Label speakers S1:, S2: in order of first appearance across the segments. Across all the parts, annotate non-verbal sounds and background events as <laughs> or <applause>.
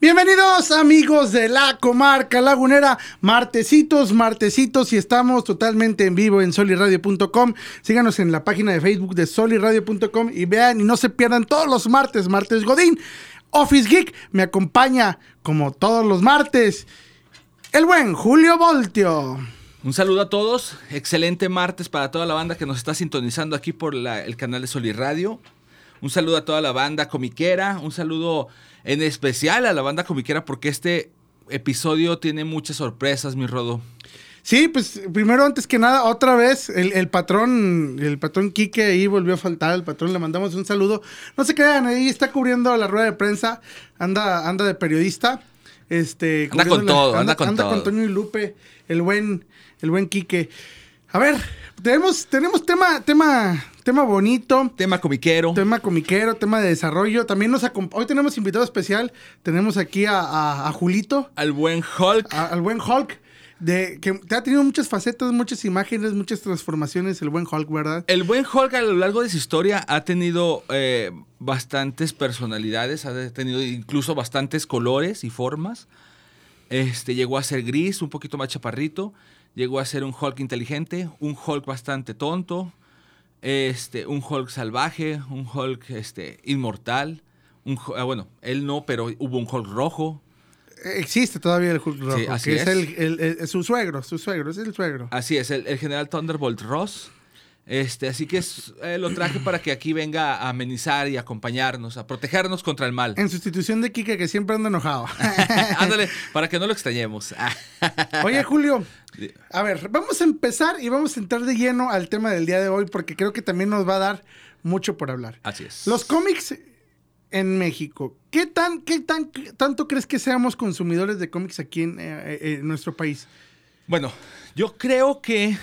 S1: Bienvenidos amigos de la comarca lagunera, martesitos, martesitos y estamos totalmente en vivo en soliradio.com. Síganos en la página de Facebook de soliradio.com y vean y no se pierdan todos los martes, martes Godín. Office Geek me acompaña como todos los martes el buen Julio Voltio.
S2: Un saludo a todos, excelente martes para toda la banda que nos está sintonizando aquí por el canal de Soliradio. Un saludo a toda la banda comiquera, un saludo en especial a la banda comiquera porque este episodio tiene muchas sorpresas, mi Rodo.
S1: Sí, pues primero, antes que nada, otra vez, el, el patrón, el patrón Quique ahí volvió a faltar, el patrón le mandamos un saludo. No se crean, ahí está cubriendo la rueda de prensa, anda, anda de periodista. Este,
S2: Anda con todo, anda con todo.
S1: Toño y Lupe, el buen, el buen Quique. A ver, tenemos, tenemos tema, tema, tema bonito.
S2: Tema comiquero.
S1: Tema comiquero, tema de desarrollo. También nos hoy tenemos invitado especial. Tenemos aquí a, a- a Julito,
S2: Al buen Hulk.
S1: a- al buen Hulk, de, que te ha tenido muchas facetas, muchas imágenes, muchas transformaciones, el buen Hulk, ¿verdad?
S2: El buen Hulk a lo largo de su historia ha tenido eh, bastantes personalidades, ha tenido incluso bastantes colores y formas. Este, llegó a ser gris, un poquito más chaparrito. Llegó a ser un Hulk inteligente, un Hulk bastante tonto, este, un Hulk salvaje, un Hulk este, inmortal. Un, ah, bueno, él no, pero hubo un Hulk rojo.
S1: Existe todavía el Hulk rojo,
S2: Sí, así
S1: que es,
S2: es.
S1: el, el- el- su suegro, su suegro, es el suegro.
S2: Así es, el general Thunderbolt Ross. Este, así que es- eh, lo traje para que aquí venga a amenizar y acompañarnos, a protegernos contra el mal.
S1: En sustitución de Kike, que siempre anda enojado. <laughs>
S2: Ándale, para que no lo extrañemos. <laughs>
S1: Oye, Julio, a ver, vamos a empezar y vamos a entrar de lleno al tema del día de hoy, porque creo que también nos va a dar mucho por hablar.
S2: Así es.
S1: Los cómics en México, ¿qué tan, qué tan, tanto crees que seamos consumidores de cómics aquí en, eh, eh, en nuestro país?
S2: Bueno, yo creo que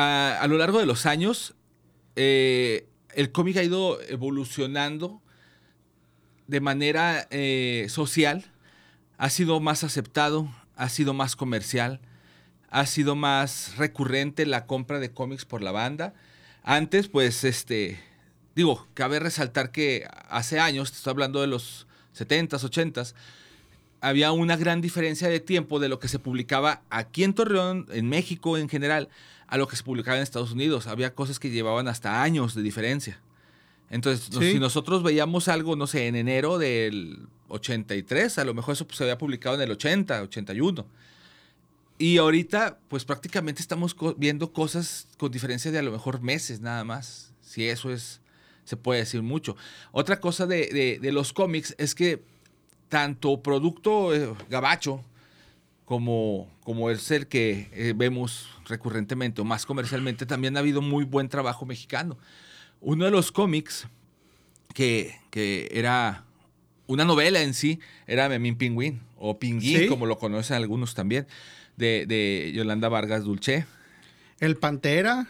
S2: a, lo largo de los años eh, el cómic ha ido evolucionando de manera eh, social, ha sido más aceptado, ha sido más comercial, ha sido más recurrente la compra de cómics por la banda. Antes, pues, este, digo, cabe resaltar que hace años, te estoy hablando de los 70s, 80s, había una gran diferencia de tiempo de lo que se publicaba aquí en Torreón, en México en general, a lo que se publicaba en Estados Unidos. Había cosas que llevaban hasta años de diferencia. Entonces,
S1: Sí.
S2: si nosotros veíamos algo, no sé, en enero del 83, a lo mejor eso pues, se había publicado en el 80, 81. Y ahorita, pues prácticamente estamos co- viendo cosas con diferencia de a lo mejor meses nada más. Si eso es, se puede decir mucho. Otra cosa de, de- de los cómics es que tanto producto eh, gabacho como, como es el que eh, vemos recurrentemente o más comercialmente, también ha habido muy buen trabajo mexicano. Uno de los cómics que, que era una novela en sí, era Memín Pingüín, o Pinguín,
S1: Sí.
S2: como lo conocen algunos también, de, de Yolanda Vargas Dulce.
S1: El Pantera,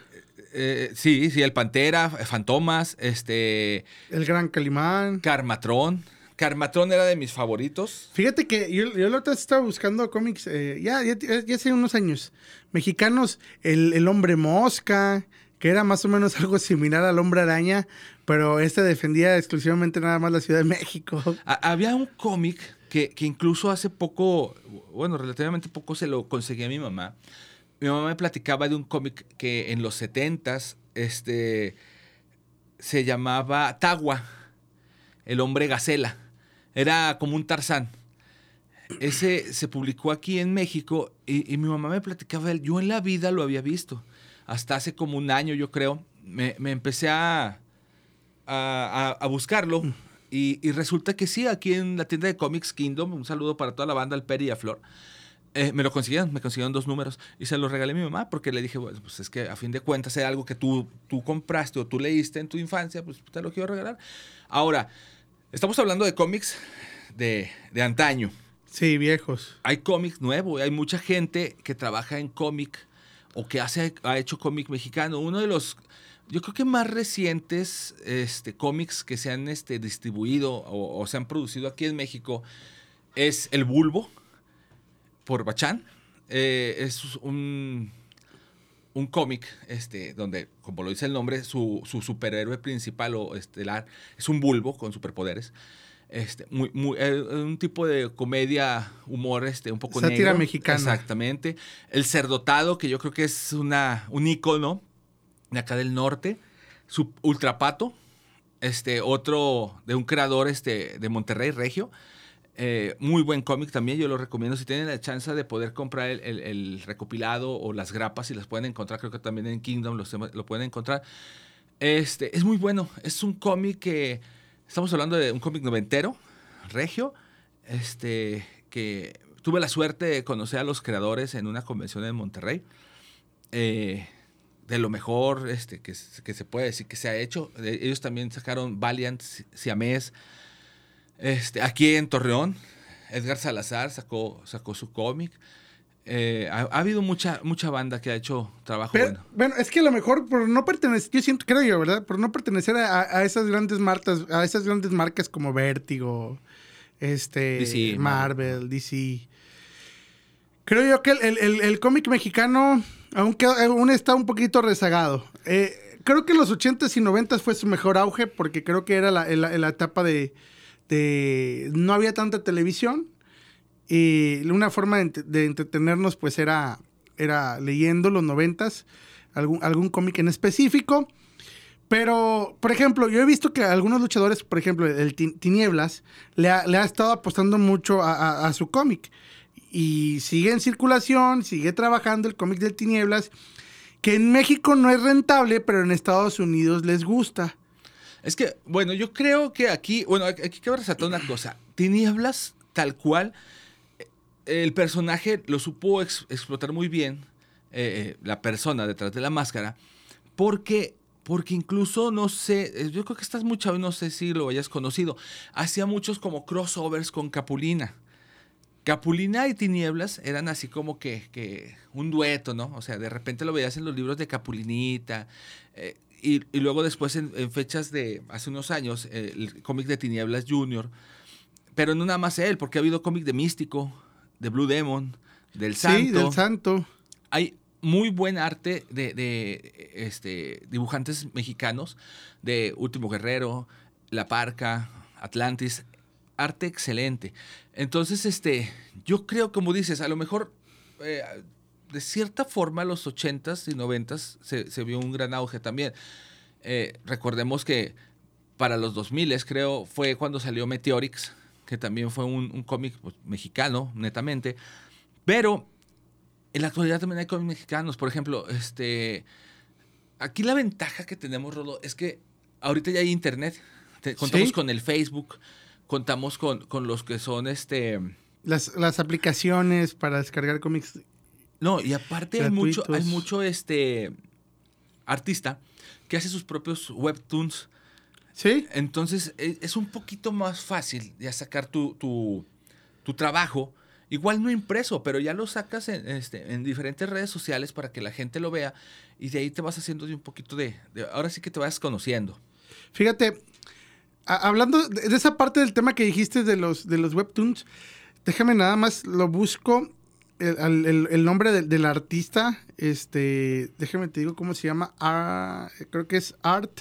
S2: Eh, sí, sí, el Pantera, Fantomas, este,
S1: el Gran Calimán.
S2: Carmatrón. Carmatrón era de mis favoritos.
S1: Fíjate que yo, yo la otra vez estaba buscando cómics, eh, ya, ya, ya hace unos años, mexicanos, el, el Hombre Mosca, que era más o menos <laughs> algo similar al Hombre Araña, pero este defendía exclusivamente nada más la Ciudad de México.
S2: Ha- había un cómic que, que incluso hace poco, bueno, relativamente poco se lo conseguí a mi mamá. Mi mamá me platicaba de un cómic que en los 70s este, se llamaba Tagua, el hombre gacela. Era como un Tarzán. Ese se publicó aquí en México y, y mi mamá me platicaba de él. Yo en la vida lo había visto. Hasta hace como un año, yo creo. Me, me empecé a, a, a- buscarlo. Y, y resulta que sí, aquí en la tienda de Comics Kingdom, un saludo para toda la banda, al Peri y a Flor. eh, me lo consiguieron, me consiguieron dos números y se los regalé a mi mamá porque le dije, bueno, pues es que a fin de cuentas era algo que tú, tú compraste o tú leíste en tu infancia, pues te lo quiero regalar. Ahora, estamos hablando de cómics de, de antaño.
S1: Sí, viejos.
S2: Hay cómics nuevos, hay mucha gente que trabaja en cómic o que hace, ha hecho cómic mexicano. Uno de los, yo creo que más recientes este, cómics que se han este, distribuido o, o se han producido aquí en México es El Bulbo, por Bachán. Eh, es un, un cómic este, donde, como lo dice el nombre, su, su superhéroe principal o estelar es un bulbo con superpoderes. Este, muy, muy, eh, un tipo de comedia, humor, este, un poco
S1: Sátira
S2: negro.
S1: mexicana.
S2: Exactamente. El cerdotado, que yo creo que es una, un ícono de acá del norte. Su ultrapato, este, otro de un creador este, de Monterrey, Regio. Eh, muy buen cómic también, yo lo recomiendo. Si tienen la chance de poder comprar el, el- el recopilado o las grapas, si las pueden encontrar, creo que también en Kingdom los- lo pueden encontrar. Este, es muy bueno. Es un cómic que. Estamos hablando de un cómic noventero, regio. Este, que tuve la suerte de conocer a los creadores en una convención en Monterrey. Eh, de lo mejor este, que, que se puede decir que se ha hecho. Eh, Ellos también sacaron Valiant, Si- Siamés. Este, aquí en Torreón, Edgar Salazar sacó, sacó su cómic. Eh, ha, ha habido mucha, mucha banda que ha hecho trabajo
S1: Pero,
S2: bueno.
S1: bueno, es que a lo mejor por no pertenecer, yo siento, creo yo, ¿verdad? Por no pertenecer a, a esas grandes marcas, a esas grandes marcas como Vértigo, este,
S2: DC,
S1: Marvel, DC. Creo yo que el, el- el- el cómic mexicano aún, queda- aún está un poquito rezagado. Eh, creo que en los 80s y 90s fue su mejor auge porque creo que era la, la- la etapa de, de- No había tanta televisión y una forma de, ent- de entretenernos pues era, era leyendo los 90s, algún, algún cómic en específico. Pero, por ejemplo, yo he visto que algunos luchadores, por ejemplo, el Ti- Tinieblas, le ha, le ha estado apostando mucho a, a- a su cómic. Y sigue en circulación, sigue trabajando el cómic del Tinieblas, que en México no es rentable, pero en Estados Unidos les gusta.
S2: Es que, bueno, yo creo que aquí, bueno, aquí quiero resaltar una cosa. Tinieblas, tal cual, eh, el personaje lo supo ex- explotar muy bien, eh, eh, la persona detrás de la máscara, porque, porque incluso, no sé, yo creo que estás muy chavo no sé si lo hayas conocido, hacía muchos como crossovers con Capulina. Capulina y Tinieblas eran así como que, que un dueto, ¿no? O sea, de repente lo veías en los libros de Capulinita. Y, y luego después en, en fechas de hace unos años, eh, el cómic de Tinieblas Junior. Pero no nada más él, porque ha habido cómic de Místico, de Blue Demon, del Santo.
S1: Sí, del Santo.
S2: Hay muy buen arte de, de, este, dibujantes mexicanos, de Último Guerrero, La Parca, Atlantis. Arte excelente. Entonces, este, yo creo, como dices, a lo mejor eh, de cierta forma los 80s y 90s se, se vio un gran auge también. Eh, recordemos que para los 2000 creo fue cuando salió Meteorix, que también fue un, un cómic pues, mexicano, netamente. Pero en la actualidad también hay cómics mexicanos. Por ejemplo, este, aquí la ventaja que tenemos, Rodo, es que ahorita ya hay internet. Te- contamos
S1: Sí.
S2: con el Facebook, contamos con, con los que son este...
S1: Las, las aplicaciones para descargar cómics.
S2: No, y aparte hay mucho, hay mucho este artista que hace sus propios webtoons.
S1: ¿Sí?
S2: Entonces e- es un poquito más fácil ya sacar tu, tu, tu trabajo. Igual no impreso, pero ya lo sacas en, este, en diferentes redes sociales para que la gente lo vea y de ahí te vas haciendo de un poquito de, de- Ahora sí que te vas conociendo.
S1: Fíjate, a- hablando de, de esa parte del tema que dijiste de los, de los webtoons, déjame nada más, lo busco, el, el- el nombre del, del artista, este, déjame te digo cómo se llama, Ah, creo que es Art,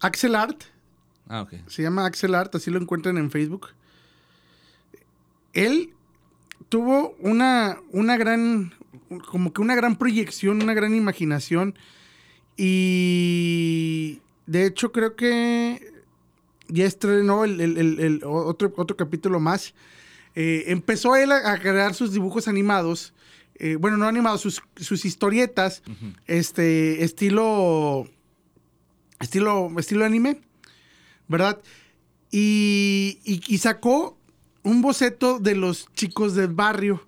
S1: Axel Art,
S2: Ah, ok.
S1: se llama Axel Art, así lo encuentran en Facebook. Él tuvo una, una gran, como que una gran proyección, una gran imaginación. Y de hecho creo que ya estrenó el- el otro, otro capítulo más. Eh, empezó él a, a crear sus dibujos animados. eh, bueno, no animados, sus, sus historietas. Este, estilo. Estilo. Estilo anime. ¿Verdad? Y, y- y sacó un boceto de los chicos del barrio.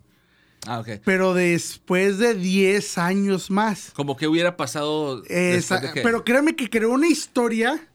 S2: Ah, ok.
S1: Pero después de 10 años más.
S2: Como que hubiera pasado.
S1: Esa-
S2: después de que-
S1: Pero créame que creó una historia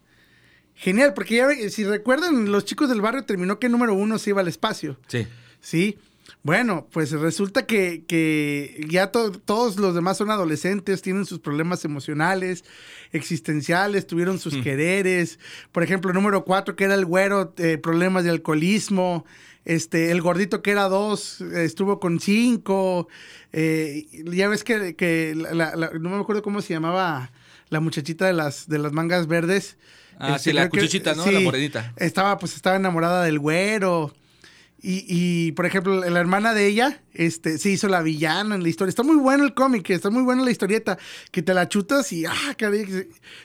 S1: genial, porque ya ve- si recuerdan, los chicos del barrio terminó que número uno se iba al espacio.
S2: Sí.
S1: ¿Sí? Bueno, pues resulta que, que ya to- todos los demás son adolescentes, tienen sus problemas emocionales, existenciales, tuvieron sus quereres. Por ejemplo, número cuatro, que era el güero, eh, problemas de alcoholismo. Este, el gordito que era dos, eh, estuvo con cinco. Eh, ya ves que, que la- no me acuerdo cómo se llamaba la muchachita de las, de las mangas verdes.
S2: Ah,
S1: Este,
S2: sí, la
S1: que-
S2: cuchuchita, ¿no? La morenita.
S1: Estaba, pues, estaba enamorada del güero. Y, y, por ejemplo, la hermana de ella, este, se hizo la villana en la historia. Está muy bueno el cómic, está muy buena la historieta, que te la chutas y, ah, caray,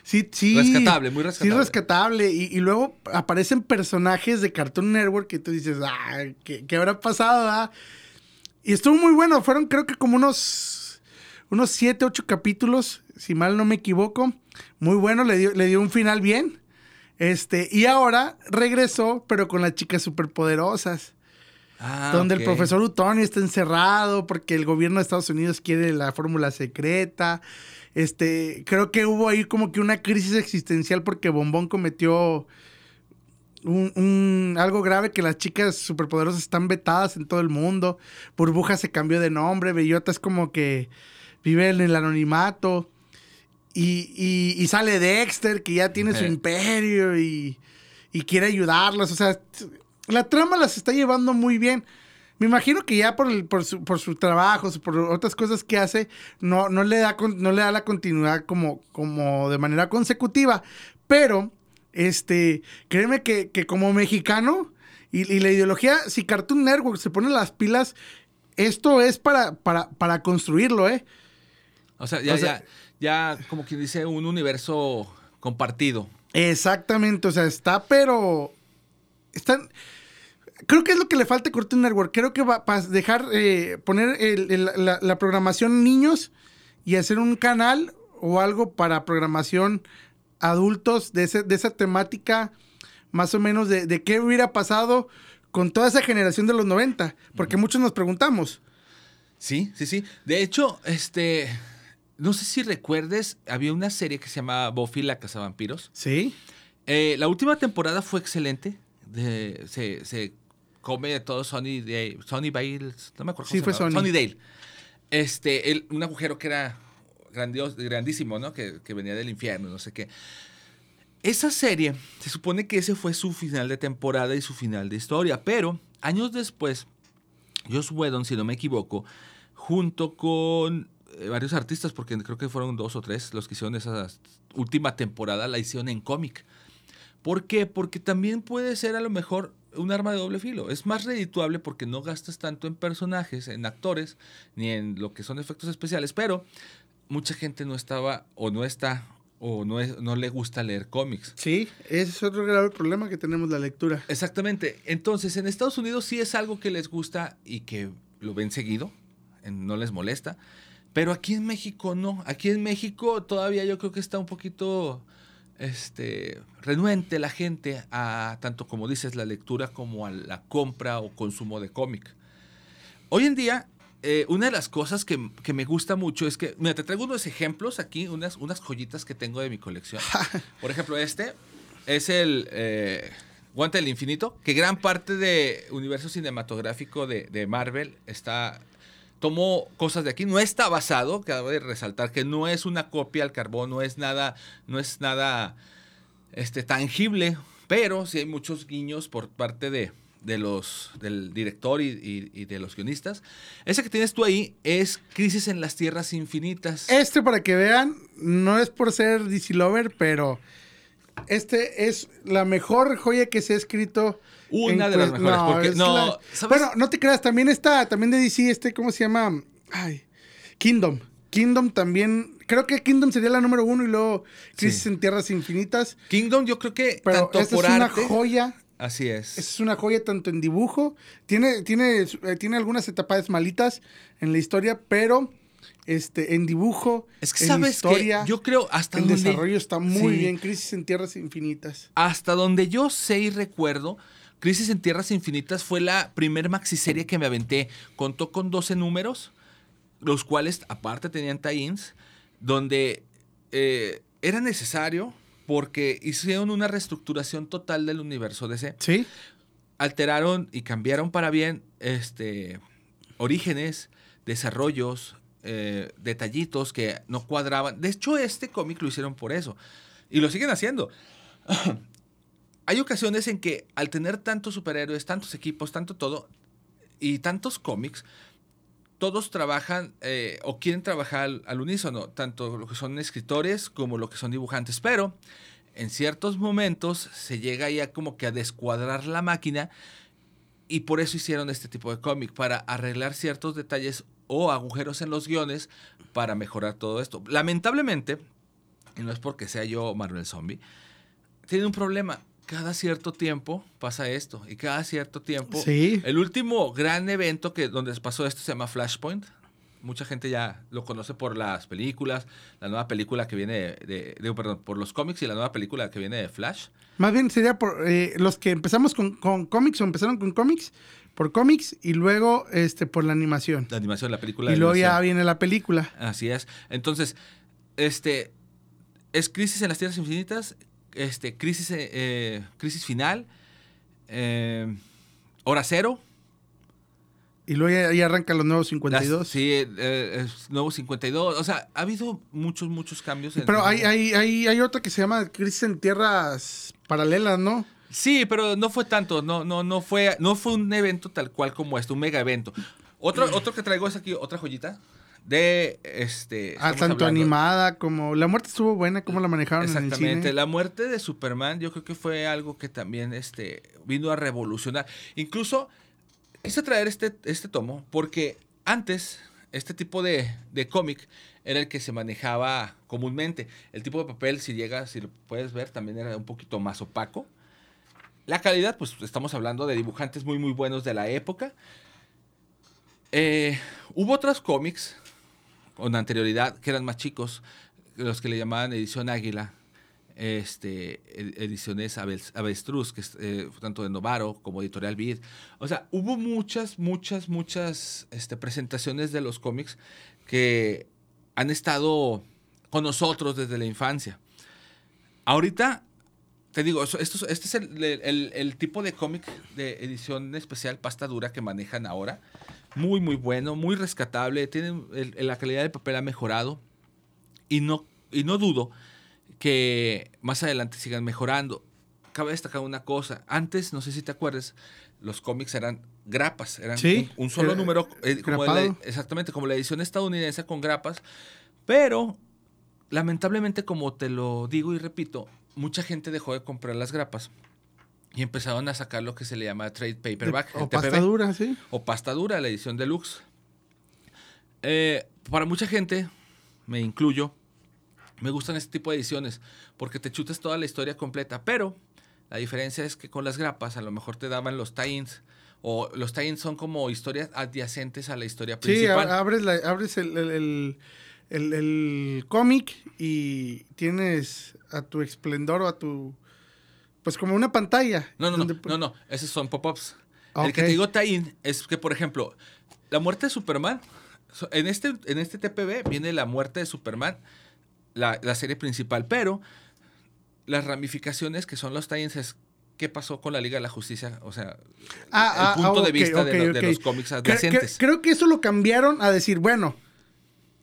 S1: sí, sí.
S2: Rescatable, muy rescatable.
S1: Sí, rescatable. Y, y luego aparecen personajes de Cartoon Network que tú dices, ah, ¿qué, qué habrá pasado? ah?". Y estuvo muy bueno, fueron creo que como unos, unos siete, ocho capítulos, si mal no me equivoco. Muy bueno, le dio, le dio un final bien. Este, y ahora regresó, pero con las chicas superpoderosas.
S2: Ah,
S1: donde el profesor Utonio está encerrado porque el gobierno de Estados Unidos quiere la fórmula secreta. Este, creo que hubo ahí como que una crisis existencial porque Bombón cometió un, un- algo grave que las chicas superpoderosas están vetadas en todo el mundo. Burbuja se cambió de nombre, Bellota es como que vive en el anonimato. Y, y- y sale Dexter, que ya tiene su imperio y, y quiere ayudarlos. O sea, la trama las está llevando muy bien. Me imagino que ya por, el- por, su, por su trabajo, por otras cosas que hace, no, no, le, da, no le da la continuidad como, como de manera consecutiva. Pero, este, créeme que, que como mexicano y, y la ideología, si Cartoon Network se pone las pilas, esto es para, para, para construirlo, ¿eh?
S2: O sea, ya,
S1: O sea-
S2: ya, ya, como quien dice, un universo compartido.
S1: Exactamente, o sea, está, pero. Están. Creo que es lo que le falta a Cartoon Network. Creo que va a dejar eh, poner el- el- la, la programación niños y hacer un canal o algo para programación adultos de, ese- de esa temática, más o menos de, de qué hubiera pasado con toda esa generación de los 90. Porque muchos nos preguntamos.
S2: Sí, sí, sí. De hecho, este. No sé si recuerdes, había una serie que se llamaba Buffy la Cazavampiros.
S1: Sí.
S2: Eh, la última temporada fue excelente. De- se, se come de todo Sonny, de, Sonny Bales, no me acuerdo.
S1: Sí, fue
S2: llamaba.
S1: Sonny.
S2: Dale. Este, el- un agujero que era grandios, grandísimo, ¿no? Que, que venía del infierno, no sé qué. Esa serie, se supone que ese fue su final de temporada y su final de historia, pero años después, Joss Whedon, si no me equivoco, junto con eh, varios artistas, porque creo que fueron dos o tres los que hicieron esa última temporada, la hicieron en cómic. ¿Por qué? Porque también puede ser a lo mejor un arma de doble filo. Es más redituable porque no gastas tanto en personajes, en actores, ni en lo que son efectos especiales, pero mucha gente no estaba o no está o no, es, no le gusta leer cómics.
S1: Sí, ese es otro grave problema que tenemos la lectura.
S2: Exactamente. Entonces, en Estados Unidos sí es algo que les gusta y que lo ven seguido, no les molesta. Pero aquí en México no. Aquí en México todavía yo creo que está un poquito este, renuente la gente a, tanto como dices, la lectura como a la compra o consumo de cómic. Hoy en día, eh, una de las cosas que, que me gusta mucho es que, mira, te traigo unos ejemplos aquí, unas, unas joyitas que tengo de mi colección. <laughs> Por ejemplo, este es el eh, Guante del Infinito, que gran parte de universo cinematográfico de, de Marvel está tomó cosas de aquí, no está basado, cabe resaltar que no es una copia al carbón, no es nada, no es nada este, tangible, pero sí hay muchos guiños por parte de, de los, del director y, de los guionistas. Ese que tienes tú ahí es Crisis en las Tierras Infinitas.
S1: Este, para que vean, no es por ser DC Lover, pero este es la mejor joya que se ha escrito.
S2: Una de las mejores, porque-
S1: es
S2: no,
S1: la-
S2: ¿sabes?
S1: Bueno, no te creas, también está, también de DC, este, ¿cómo se llama? Ay, Kingdom. Kingdom también, creo que Kingdom sería la número uno y luego Crisis
S2: Sí.
S1: en Tierras Infinitas.
S2: Kingdom yo creo que
S1: Pero
S2: tanto
S1: esta
S2: por
S1: es una joya.
S2: Así es.
S1: Es una joya tanto en dibujo, tiene, tiene, eh, tiene algunas etapas malitas en la historia, pero este, en dibujo,
S2: Es que
S1: en
S2: sabes
S1: historia,
S2: que yo creo hasta donde-
S1: desarrollo está muy
S2: Sí.
S1: bien. Crisis en Tierras Infinitas.
S2: Hasta donde yo sé y recuerdo, Crisis en Tierras Infinitas fue la primer maxiserie que me aventé. Contó con 12 números, los cuales aparte tenían tie-ins, donde eh, era necesario porque hicieron una reestructuración total del universo DC.
S1: Sí.
S2: Alteraron y cambiaron para bien este, orígenes, desarrollos, eh, detallitos que no cuadraban. De hecho, este cómic lo hicieron por eso. Y lo siguen haciendo. <clears throat> Hay ocasiones en que al tener tantos superhéroes, tantos equipos, tanto todo, y tantos cómics, todos trabajan eh, o quieren trabajar al, al, unísono, tanto lo que son escritores como lo que son dibujantes, pero en ciertos momentos se llega ya como que a descuadrar la máquina y por eso hicieron este tipo de cómic, para arreglar ciertos detalles o agujeros en los guiones para mejorar todo esto. Lamentablemente, y no es porque sea yo Marvel Zombie, tiene un problema cada cierto tiempo pasa esto. Y cada cierto tiempo.
S1: Sí.
S2: El último gran evento que donde pasó esto se llama Flashpoint. Mucha gente ya lo conoce por las películas, la nueva película que viene de, de perdón, por los cómics y la nueva película que viene de Flash.
S1: Más bien sería por eh, los que empezamos con, con cómics o empezaron con cómics, por cómics y luego este por la animación.
S2: La animación, la película.
S1: Y luego ya viene la película.
S2: Así es. Entonces, este es Crisis en las Tierras Infinitas este, crisis, eh, crisis final, eh, hora cero.
S1: Y luego ya arrancan los nuevos 52.
S2: Las, sí, eh, nuevos 52. O sea, ha habido muchos, muchos cambios.
S1: En, pero hay, hay, hay, hay otra que se llama Crisis en Tierras Paralelas, ¿no?
S2: Sí, pero no fue tanto, no, no, no fue, no fue un evento tal cual como este, un mega evento. Otro, otro que traigo es aquí, otra joyita de este
S1: ah, tanto animada como la muerte estuvo buena como la manejaron
S2: exactamente
S1: en el cine.
S2: la muerte de Superman yo creo que fue algo que también este vino a revolucionar. Incluso quise traer este este tomo porque antes este tipo de, de cómic era el que se manejaba comúnmente. El tipo de papel si llega si lo puedes ver también era un poquito más opaco. La calidad pues estamos hablando de dibujantes muy muy buenos de la época. Eh, hubo otros cómics con anterioridad, que eran más chicos, los que le llamaban edición Águila, este, ediciones Avestruz, que es eh, tanto de Novaro como Editorial Vid. O sea, hubo muchas, muchas, muchas este, presentaciones de los cómics que han estado con nosotros desde la infancia. Ahorita, te digo, esto, este es el, tipo de cómic de edición especial pasta dura que manejan ahora muy, muy bueno, muy rescatable. Tiene, la calidad del papel ha mejorado. Y no, y no dudo que más adelante sigan mejorando. Cabe destacar una cosa. Antes, no sé si te acuerdas, los cómics eran grapas. Eran un, solo número. Eh, como exactamente, como la edición estadounidense con grapas. Pero, lamentablemente, como te lo digo y repito, mucha gente dejó de comprar las grapas y empezaron a sacar lo que se le llama trade paperback.
S1: o pasta dura, sí.
S2: O pasta dura, la edición deluxe. Eh, para mucha gente, me incluyo, me gustan este tipo de ediciones porque te chutas toda la historia completa, pero la diferencia es que con las grapas a lo mejor te daban los tie-ins o los tie-ins son como historias adyacentes a la historia principal.
S1: Sí, abres, la, abres el, el, el, el cómic y tienes a tu esplendor o a tu pues como una pantalla.
S2: No, no, no, no, no, esos son pop-ups. El que te digo tie es que, por ejemplo, la muerte de Superman, en este, en este TPB viene la muerte de Superman, la, la serie principal, pero las ramificaciones que son los tie es qué pasó con la Liga de la Justicia, o sea,
S1: ah,
S2: el punto
S1: ah,
S2: de vista
S1: okay,
S2: de, los cómics adyacentes.
S1: Creo, creo que eso lo cambiaron a decir, bueno,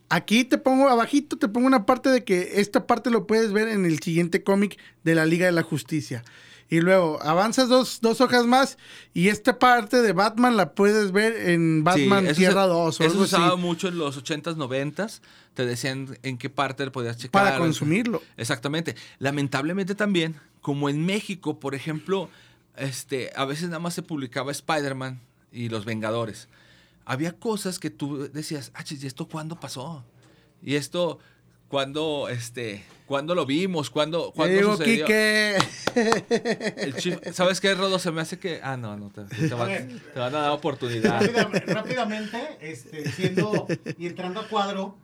S1: Aquí te pongo abajito, te pongo una parte de que esta parte lo puedes ver en el siguiente cómic de la Liga de la Justicia. Y luego avanzas dos, dos, hojas más y esta parte de Batman la puedes ver en Batman
S2: sí,
S1: Tierra
S2: se,
S1: 2. O
S2: eso se usaba mucho en los 80s, 90s. Te decían en qué parte podías checar.
S1: Para consumirlo.
S2: Exactamente. Lamentablemente también, como en México, por ejemplo, este, a veces nada más se publicaba Spider-Man y Los Vengadores había cosas que tú decías, ah, ¿y esto cuándo pasó? Y esto, ¿cuándo, este, ¿cuándo lo vimos? ¿Cuándo, ¿cuándo
S1: digo,
S2: sucedió?
S1: Quique. <laughs>
S2: El chif, ¿Sabes qué, Rodo? Se me hace que... Ah, no, no, te, te, va, te van a dar oportunidad.
S3: Rápidamente, rápidamente este, diciendo y entrando a cuadro...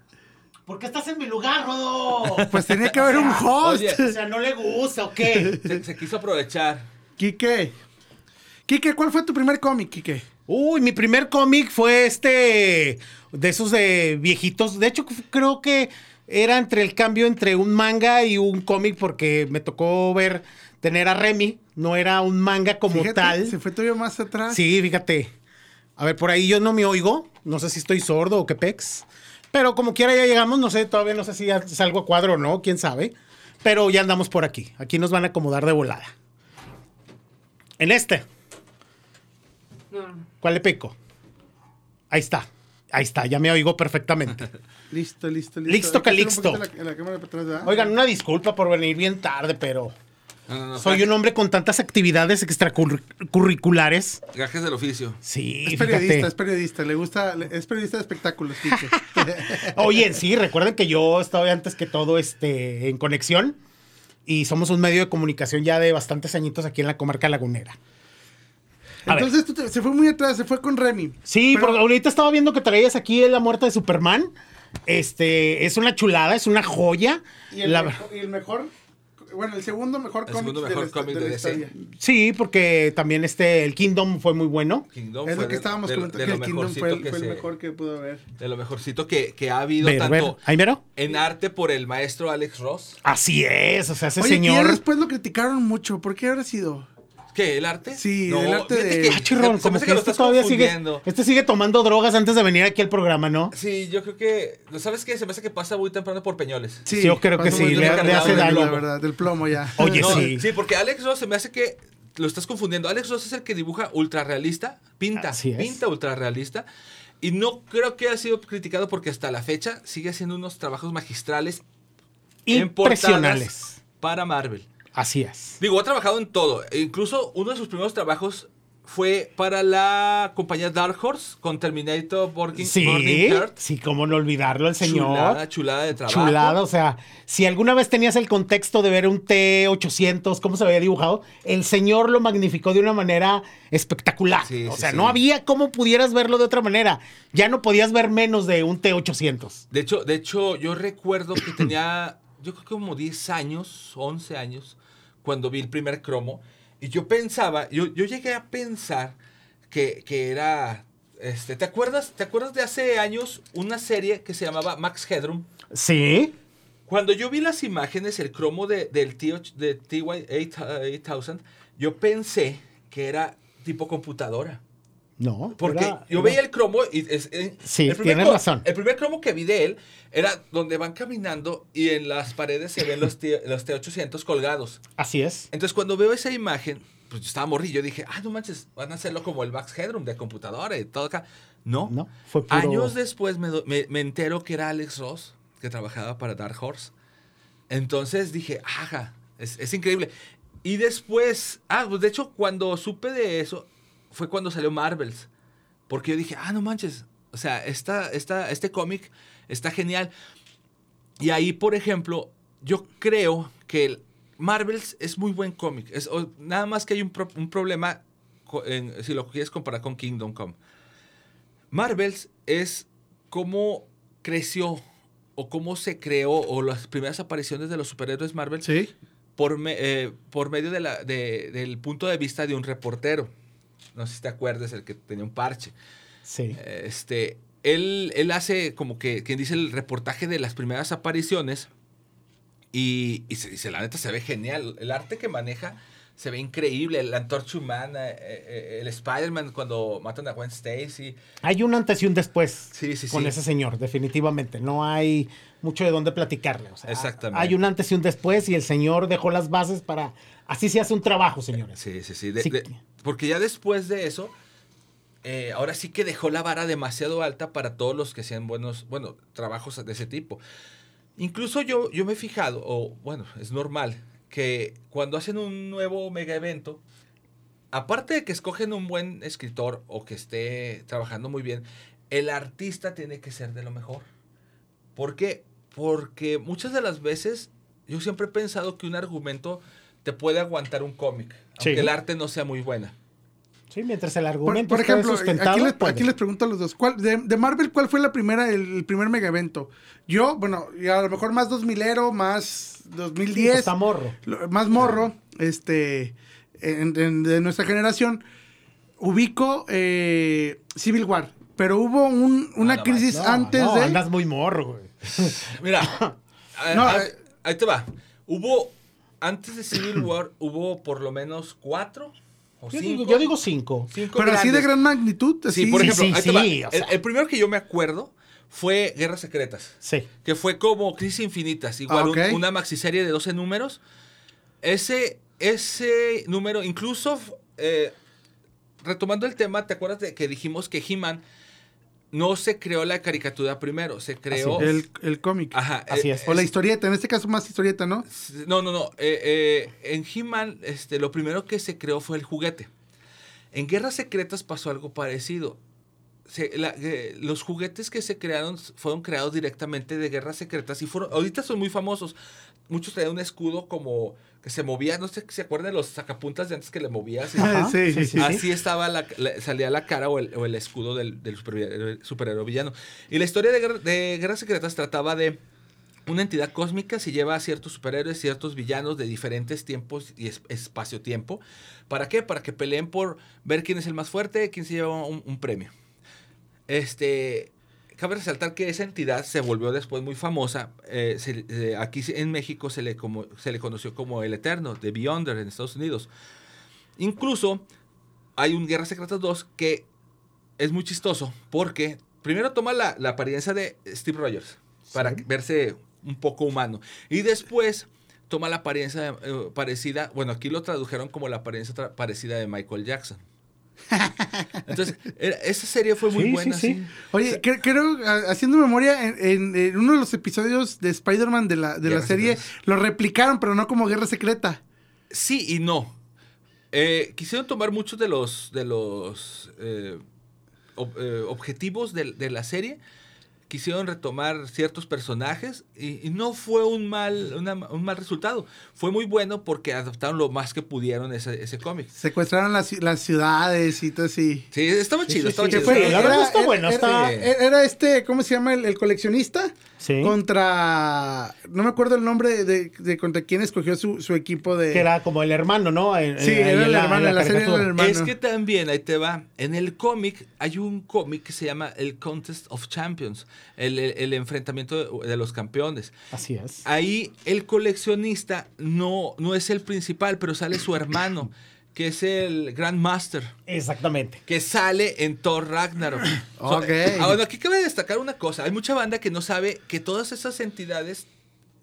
S3: ¿Por qué estás en mi lugar, Rodo?
S1: Pues tenía que haber un host.
S3: Oye, o sea, ¿no le gusta o qué?
S2: Se, se quiso aprovechar.
S1: Quique. Quique, ¿cuál fue tu primer cómic, Quique?
S3: Uy, mi primer cómic fue este, de esos de viejitos. De hecho, creo que era entre el cambio entre un manga y un cómic porque me tocó ver, tener a Remy. No era un manga como
S1: fíjate,
S3: tal.
S1: Se fue todavía más atrás.
S3: Sí, fíjate. A ver, por ahí yo no me oigo. No sé si estoy sordo o qué pex. Pero como quiera ya llegamos. No sé, todavía no sé si salgo a cuadro o no. Quién sabe. Pero ya andamos por aquí. Aquí nos van a acomodar de volada. En este. ¿Cuál le pico? Ahí está. Ahí está. Ya me oigo perfectamente. <laughs>
S1: Listo, listo, listo.
S3: Listo,
S1: un
S3: calixto. Oigan, una disculpa por venir bien tarde, pero
S2: No, no, no.
S3: soy un hombre con tantas actividades extracurriculares.
S2: Gajes del oficio.
S3: Sí,
S1: Es periodista,
S3: fíjate.
S1: es periodista, le gusta, es periodista de espectáculos. <laughs>
S3: Oye, sí, recuerden que yo estaba antes que todo este, en conexión y somos un medio de comunicación ya de bastantes añitos aquí en la comarca lagunera. Ver.
S1: Entonces tú te- se fue muy atrás, se fue con Remy.
S3: Sí,
S1: Pero-
S3: porque ahorita estaba viendo que traías aquí la muerte de Superman. Este, es una chulada, es una joya.
S1: Y el,
S3: La-
S1: mejor, y el mejor, bueno, el segundo mejor
S2: El
S1: cómic
S2: segundo
S1: de
S2: mejor
S1: la,
S2: cómic
S1: de
S2: de
S1: historia.
S3: Sí, porque también este, el Kingdom fue muy bueno.
S2: Kingdom
S1: Es lo que
S2: de-
S1: estábamos
S2: de-
S1: comentando,
S2: de
S1: que el Kingdom fue, el,
S2: mejorcito que
S1: fue el
S2: se-
S1: mejor que pudo haber.
S2: De lo mejorcito que, que ha habido
S3: Ver, ver.
S2: tanto
S3: ¿Ahí mero?
S2: en arte por el maestro Alex Ross.
S3: Así es, o sea, ese
S1: Oye,
S3: señor.
S1: ya después lo criticaron mucho. ¿Por qué habrá sido?
S2: ¿Qué? ¿El arte?
S1: Sí, el arte de-
S2: que-
S3: Ah, chirrón,
S2: se
S3: como que
S2: lo
S3: este
S2: estás
S3: todavía sigue, este sigue tomando drogas antes de venir aquí al programa, ¿no?
S2: Sí, yo creo que. ¿Sabes qué? Se me hace que pasa muy temprano por Peñoles.
S3: Sí, yo creo que sí,
S2: le- hace
S1: del-
S2: daño.
S1: La verdad, del plomo ya. <laughs>
S3: Oye,
S2: No,
S3: sí.
S2: sí, porque Alex Ross se me hace que lo estás confundiendo. Alex Ross es el que dibuja ultra realista, pinta,
S3: Así es.
S2: pinta ultra realista. Y no creo que haya sido criticado porque hasta la fecha sigue haciendo unos trabajos magistrales
S3: Impresionales.
S2: para Marvel.
S3: Así es.
S2: Digo, ha trabajado en todo. E incluso uno de sus primeros trabajos fue para la compañía Dark Horse con Terminator Burning,
S3: Sí,
S2: Burning Heart.
S3: sí, cómo no olvidarlo, el señor.
S2: Chulada, chulada de trabajo.
S3: Chulada, o sea, si alguna vez tenías el contexto de ver un T800, cómo se había dibujado, el señor lo magnificó de una manera espectacular.
S2: Sí,
S3: o
S2: sí,
S3: sea, no había cómo pudieras verlo de otra manera. Ya no podías ver menos de un T800.
S2: De hecho, de hecho, yo recuerdo que tenía, yo creo que como 10 años, 11 años, cuando vi el primer cromo. Y yo pensaba, yo, yo llegué a pensar que, que era... Este, ¿te, acuerdas, ¿Te acuerdas de hace años una serie que se llamaba Max Headroom?
S3: Sí,
S2: Cuando yo vi las imágenes, el cromo de, del T, de TY-8000, yo pensé que era tipo computadora.
S3: No.
S2: Porque
S3: era-
S2: yo
S3: era-
S2: veía el cromo y... es- eh,
S3: Sí,
S2: el primer
S3: razón.
S2: El primer cromo que vi de él era donde van caminando y en las paredes se ven los, T, <laughs> los T800 colgados.
S3: Así es.
S2: Entonces cuando veo esa imagen, pues yo estaba morrillo, dije, ah, no manches, van a hacerlo como el Max Headroom de computadora y todo acá. No,
S3: No, fue puro-
S2: años después me, me entero que era Alex Ross, que trabajaba para Dark Horse. Entonces dije, ajá, es, es increíble. Y después, ah, pues de hecho, cuando supe de eso, fue cuando salió Marvels. Porque yo dije, ah, no manches, o sea, esta, esta, este cómic está genial. Y ahí, por ejemplo, yo creo que el Marvels es muy buen cómic. Es, o- nada más que hay un, pro- un problema en- si lo quieres comparar con Kingdom Come. Marvels es cómo creció o cómo se creó o las primeras apariciones de los superhéroes Marvel
S1: Sí.
S2: por, me- eh, por medio de la- de- del punto de vista de un reportero. No sé si te acuerdas, el que tenía un parche.
S3: Sí.
S2: Este, él, él hace como que, quien dice, el reportaje de las primeras apariciones y, y se dice, la neta se ve genial. El arte que maneja se ve increíble. La antorcha humana, eh, eh, el Spider-Man cuando matan a Gwen Stacy.
S3: Hay un antes y un después
S2: Sí, sí,
S3: con
S2: sí.
S3: ese señor, definitivamente. No hay mucho de dónde platicarle. o sea,
S2: Exactamente.
S3: Hay un antes y un después y el señor dejó las bases para... Así se hace un trabajo, señores.
S2: Sí, sí, sí. de-
S3: Sí.
S2: de- porque ya después de eso, eh, ahora sí que dejó la vara demasiado alta para todos los que hacían buenos, bueno, trabajos de ese tipo. Incluso yo, yo me he fijado, o bueno, es normal, que cuando hacen un nuevo mega evento, aparte de que escogen un buen escritor o que esté trabajando muy bien, el artista tiene que ser de lo mejor. ¿Por qué? Porque muchas de las veces yo siempre he pensado que un argumento te puede aguantar un cómic,
S3: Sí.
S2: aunque el arte no sea muy buena.
S3: Sí, mientras el
S1: Por,
S3: argumento
S1: por
S3: esté
S1: ejemplo,
S3: sustentado,
S1: aquí les,
S3: puede.
S1: aquí les pregunto a los dos. ¿cuál, de, de Marvel, ¿cuál fue la primera, el, el primer mega evento? Yo, bueno, y a lo mejor más 2000ero, más
S3: Sí,
S1: 2010.
S3: pues, está morro.
S1: lo- más morro, este, en- en- de nuestra generación, ubico eh, Civil War. Pero hubo un- una
S2: no
S1: crisis
S3: No,
S1: antes
S3: no,
S1: de...
S3: andas muy morro, güey.
S2: Mira, <laughs> ahí te va. Hubo, antes de Civil <coughs> War, hubo por lo menos cuatro o
S3: Yo
S2: cinco.
S3: digo, yo digo cinco.
S2: cinco
S1: Pero así de gran magnitud.
S2: Sí,
S1: así.
S2: por
S3: Sí,
S2: ejemplo,
S3: sí, sí, o
S2: el,
S3: sea.
S2: el primero que yo me acuerdo fue Guerras Secretas.
S3: Sí.
S2: Que fue como Crisis Infinitas, igual
S1: Ah,
S2: un-
S1: ok.
S2: una maxiserie de 12 números. Ese, ese número, incluso eh, retomando el tema, ¿te acuerdas de que dijimos que He-Man no se creó la caricatura primero? Se creó.
S3: Así es.
S1: El, el cómic.
S2: Ajá.
S3: Así
S2: eh,
S3: es.
S1: O la historieta, en este caso más historieta, ¿no?
S2: No, no, no. eh, eh, en He-Man, este, lo primero que se creó fue el juguete. En Guerras Secretas pasó algo parecido. Se- la- eh, los juguetes que se crearon fueron creados directamente de Guerras Secretas y fueron, ahorita son muy famosos. Muchos traían un escudo como que se movía, no sé si se acuerdan de los sacapuntas de antes que le movías.
S1: sí, <laughs> sí,
S3: sí,
S1: sí.
S3: sí.
S2: Así estaba la, la- salía la cara o el, o el escudo del, del superhéroe, superhéroe villano. Y la historia de, Guerra- de Guerras Secretas trataba de una entidad cósmica se lleva a ciertos superhéroes, ciertos villanos de diferentes tiempos y es- espacio-tiempo. ¿Para qué? Para que peleen por ver quién es el más fuerte, quién se lleva un, un premio. Este, cabe resaltar que esa entidad se volvió después muy famosa. eh, se- eh, aquí en México se le, como, se le conoció como el Eterno, de Beyonder en Estados Unidos. Incluso hay un Guerra Secretas 2 que es muy chistoso porque primero toma la, la apariencia de Steve Rogers para
S3: Sí.
S2: verse un poco humano y después toma la apariencia eh, parecida, bueno, aquí lo tradujeron como la apariencia parecida de Michael Jackson. Entonces, era- esa serie fue muy
S3: Sí,
S2: buena,
S3: sí.
S2: sí.
S1: Oye, cre- creo, a- haciendo memoria, en, en- en uno de los episodios de Spider-Man de la, de la serie,
S2: Secretas.
S1: lo replicaron, pero no como Guerra Secreta.
S2: Sí y no. Eh, quisieron tomar muchos de los, de los eh, ob- eh, objetivos de, de la serie. Quisieron retomar ciertos personajes y, y no fue un mal, una- un mal resultado. Fue muy bueno porque adaptaron lo más que pudieron ese, ese cómic.
S1: Secuestraron las, las ciudades y todo así.
S2: Sí, estaba chido,
S3: sí,
S2: estaba
S3: sí,
S2: chido.
S3: la verdad está bueno,
S1: Era, era este, ¿cómo se llama? El, el coleccionista.
S3: Sí.
S1: Contra. No me acuerdo el nombre de, de contra quién escogió su, su equipo de.
S3: Que era como el hermano, ¿no? En-
S1: Sí,
S3: en-
S1: era el
S3: la-
S1: hermano,
S3: en
S1: en la serie era el hermano.
S2: Es que también, ahí te va, en el cómic hay un cómic que se llama el Contest of Champions, el, el- enfrentamiento de, de los campeones.
S3: Así es.
S2: Ahí el coleccionista no, no es el principal, pero sale su hermano, que es el Grandmaster,
S3: Exactamente.
S2: que sale en Thor Ragnarok. <clears throat> So,
S1: Ok.
S2: ah, bueno, aquí cabe destacar una cosa. Hay mucha banda que no sabe que todas esas entidades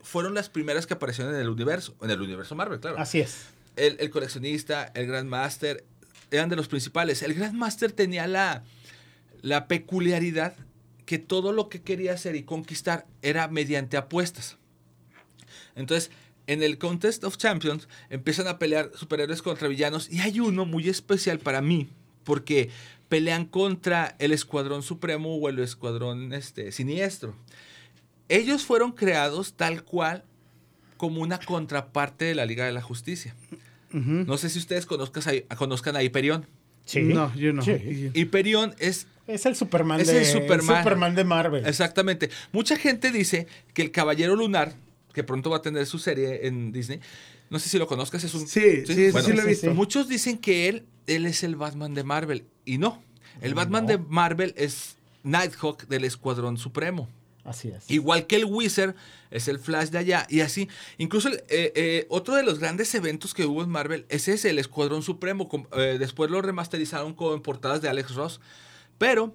S2: fueron las primeras que aparecieron en el universo, en el universo Marvel, claro.
S3: Así es.
S2: El, el coleccionista, el Grandmaster, eran de los principales. El Grandmaster tenía la, la peculiaridad que todo lo que quería hacer y conquistar era mediante apuestas. Entonces, en el Contest of Champions empiezan a pelear superhéroes contra villanos y hay uno muy especial para mí porque pelean contra el Escuadrón Supremo o el Escuadrón este, Siniestro. Ellos fueron creados tal cual como una contraparte de la Liga de la Justicia. No sé si ustedes conozcas a- conozcan a Hyperion.
S3: Sí.
S1: No, yo no.
S3: Sí.
S2: Hyperion es
S3: Es el Superman
S2: Es
S3: de
S2: el Superman.
S3: Superman de Marvel.
S2: Exactamente. Mucha gente dice que el Caballero Lunar, que pronto va a tener su serie en Disney, no sé si lo conozcas, es un...
S1: Sí, sí,
S2: Bueno,
S1: sí lo he visto.
S2: Muchos dicen que él, él es el Batman de Marvel, y no. El Batman
S3: No.
S2: de Marvel es Nighthawk del Escuadrón Supremo.
S3: Así es.
S2: Igual que el Wizard es el Flash de allá y así. Incluso eh, eh, otro de los grandes eventos que hubo en Marvel es ese, el Escuadrón Supremo. Eh, después lo remasterizaron con portadas de Alex Ross. Pero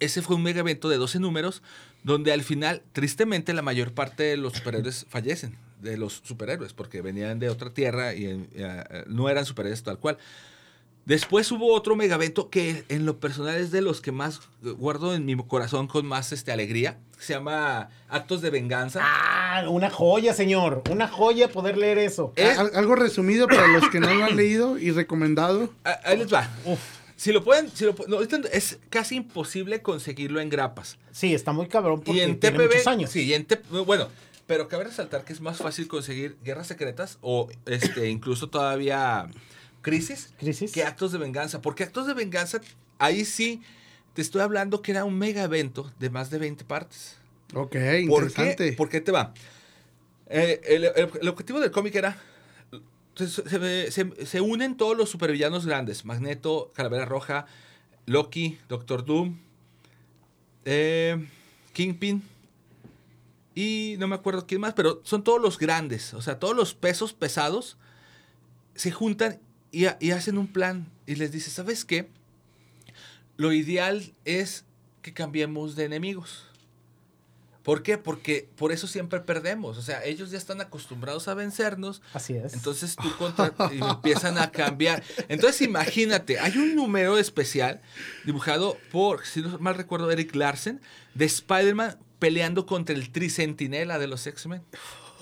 S2: ese fue un mega evento de 12 números donde al final, tristemente, la mayor parte de los superhéroes <clears throat> fallecen. De los superhéroes, porque venían de otra tierra y no eran superhéroes tal cual. Después hubo otro megavento que en lo personal es de los que más guardo en mi corazón con más este, alegría. Se llama Actos de Venganza.
S3: Ah, una joya, señor. Una joya poder leer eso.
S2: Eh,
S1: Al- algo resumido para los que no lo han leído y recomendado.
S2: Ah, Ahí les va.
S3: Uf.
S2: Si lo pueden, si lo no, es casi imposible conseguirlo en grapas.
S3: Sí, está muy cabrón porque
S2: y en
S3: tiene
S2: TPB,
S3: muchos años.
S2: sí, y en TP bueno, pero cabe resaltar que es más fácil conseguir guerras secretas o este incluso todavía crisis,
S3: Crisis.
S2: que actos de venganza, porque actos de venganza ahí sí te estoy hablando que era un mega evento de más de 20 partes.
S1: Ok,
S2: ¿Por
S1: interesante.
S2: qué? ¿Por qué te va? Eh, el, el- el objetivo del cómic era. Se, se- se- se unen todos los supervillanos grandes: Magneto, Calavera Roja, Loki, Doctor Doom, eh, Kingpin. Y no me acuerdo quién más, pero son todos los grandes. O sea, todos los pesos pesados se juntan y, y hacen un plan y les dice, ¿sabes qué? Lo ideal es que cambiemos de enemigos. ¿Por qué? Porque por eso siempre perdemos. O sea, ellos ya están acostumbrados a vencernos.
S3: Así es.
S2: Entonces tú contra y <laughs> empiezan a cambiar. Entonces imagínate, hay un número especial dibujado por, si no mal recuerdo, Eric Larsen, de Spider-Man peleando contra el Tricentinela de los X-Men.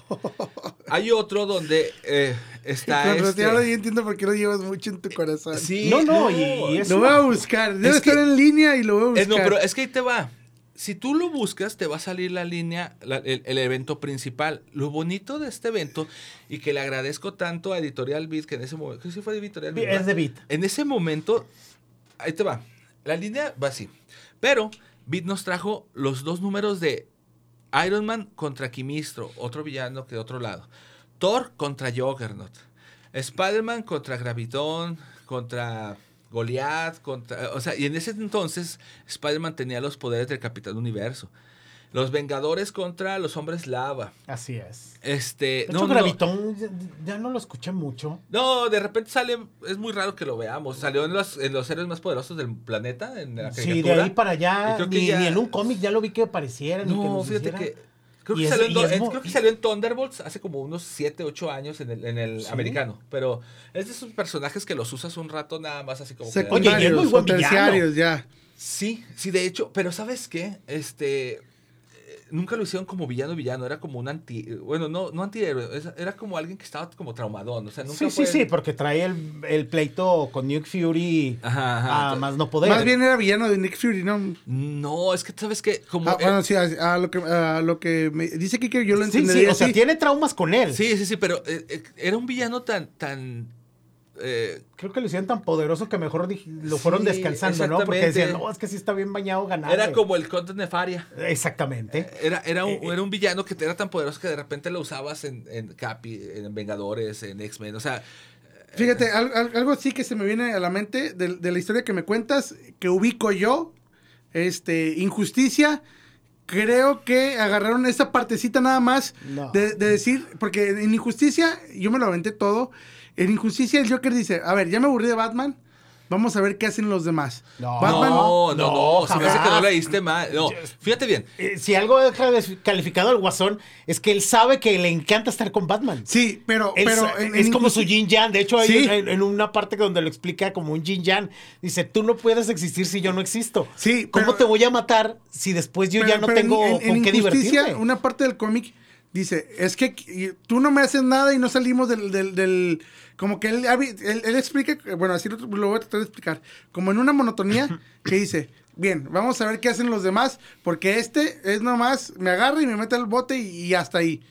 S2: <laughs> Hay otro donde eh, está
S1: Con
S2: este-
S1: ahora ya entiendo por qué lo llevas mucho en tu corazón.
S2: Sí,
S3: No, no, y- y es-
S1: Lo voy a buscar. Debe
S2: Es
S1: estar
S2: que-
S1: en línea y lo voy a buscar.
S2: No, pero es que ahí te va. Si tú lo buscas, te va a salir la línea, la- el, el evento principal. Lo bonito de este evento, y que le agradezco tanto a Editorial Beat, que en ese momento, que sí fue de Editorial Beat,
S3: Es de Beat.
S2: En ese momento, ahí te va. La línea va así. Pero Beat nos trajo los dos números de Iron Man contra Quimistro, otro villano que de otro lado. Thor contra Juggernaut. Spider-Man contra Gravitón, contra Goliath, contra... O sea, y en ese entonces Spider-Man tenía los poderes del Capitán Universo. Los Vengadores contra los Hombres Lava.
S3: Así es.
S2: Este...
S3: De
S2: no,
S3: hecho,
S2: no,
S3: Gravitón ya, ya no lo escuché mucho.
S2: no, de repente sale, es muy raro que lo veamos. Salió en los, en los héroes más podosos del planeta, en la
S3: Sí, de ahí para
S2: Y
S3: allá,
S2: creo que
S3: ni,
S2: ya-
S3: ni en un cómic ya lo vi que apareciera. ni que
S2: No,
S3: nos
S2: fíjate
S3: hiciera.
S2: que. Creo que,
S3: es-
S2: salió en,
S3: y
S2: do-
S3: es
S2: en-
S3: mo-
S2: creo que
S3: y-
S2: salió en Thunderbolts hace como unos 7, 8 años en el, en el
S3: Sí.
S2: americano. Pero es de esos personajes que los usas un rato nada más, así como que.
S3: Oye, y es
S1: Secundarios
S3: muy
S1: o
S3: buen villano.
S1: terciarios, ya.
S2: Sí, sí, de hecho. Pero ¿sabes qué? Este. Eh, Nunca lo hicieron como villano villano, era como un anti, bueno, no, no antihéroe, era como alguien que estaba como traumadón, o sea, nunca
S3: Sí,
S2: fue-
S3: sí, sí, porque trae el, el pleito con Nick Fury
S2: Ajá, ajá,
S3: a
S2: entonces-
S3: más no poder.
S1: Más bien era villano de Nick Fury, ¿no?
S2: No, es que sabes que como
S1: Ah,
S2: eh,
S1: bueno, sí, a, a lo que, a lo que me dice Kike, yo lo
S3: Sí,
S1: entendería
S3: sí, o sea, tiene traumas con él.
S2: Sí, sí, sí, pero eh, eh, era un villano tan, tan, eh,
S3: Creo que lo hicieron tan poderoso que mejor lo fueron
S2: Sí,
S3: descansando, ¿no? Porque decían, no, es que sí está bien bañado ganar.
S2: era como el Conde Nefaria.
S3: Exactamente.
S2: Era, era, un,
S3: Eh, eh.
S2: era un villano que era tan poderoso que de repente lo usabas en, en Capi, en Vengadores, en X-Men. O sea,
S1: Fíjate, al- al- algo sí que se me viene a la mente de, de la historia que me cuentas, que ubico yo, este, Injusticia, creo que agarraron esa partecita nada más
S3: No.
S1: de, de decir, porque en Injusticia, yo me lo aventé todo, en Injusticia el Joker dice, a ver, ya me aburrí de Batman, vamos a ver qué hacen los demás.
S3: No.
S1: Batman,
S2: no, no, no,
S3: no,
S2: se me hace que no leíste mal. No, fíjate bien.
S3: Eh, si algo deja descalificado al Guasón, es que él sabe que le encanta estar con Batman.
S1: Sí, pero,
S3: Él
S1: pero en-
S3: es
S1: en
S3: como su yin yang. De hecho, hay
S1: Sí.
S3: en, en una parte donde lo explica como un yin yang. Dice, tú no puedes existir si yo no existo.
S1: Sí,
S3: ¿Cómo
S1: pero-
S3: te voy a matar si después yo
S1: Pero-
S3: ya no tengo
S1: en- en
S3: con qué
S1: Injusticia,
S3: divertirme?
S1: Una parte del cómic dice, es que tú no me haces nada y no salimos del... del- del- como que él, él, él explica, bueno, así lo, lo voy a tratar de explicar, como en una monotonía que dice, bien, vamos a ver qué hacen los demás, porque este es nomás, me agarra y me mete al bote y, y hasta ahí.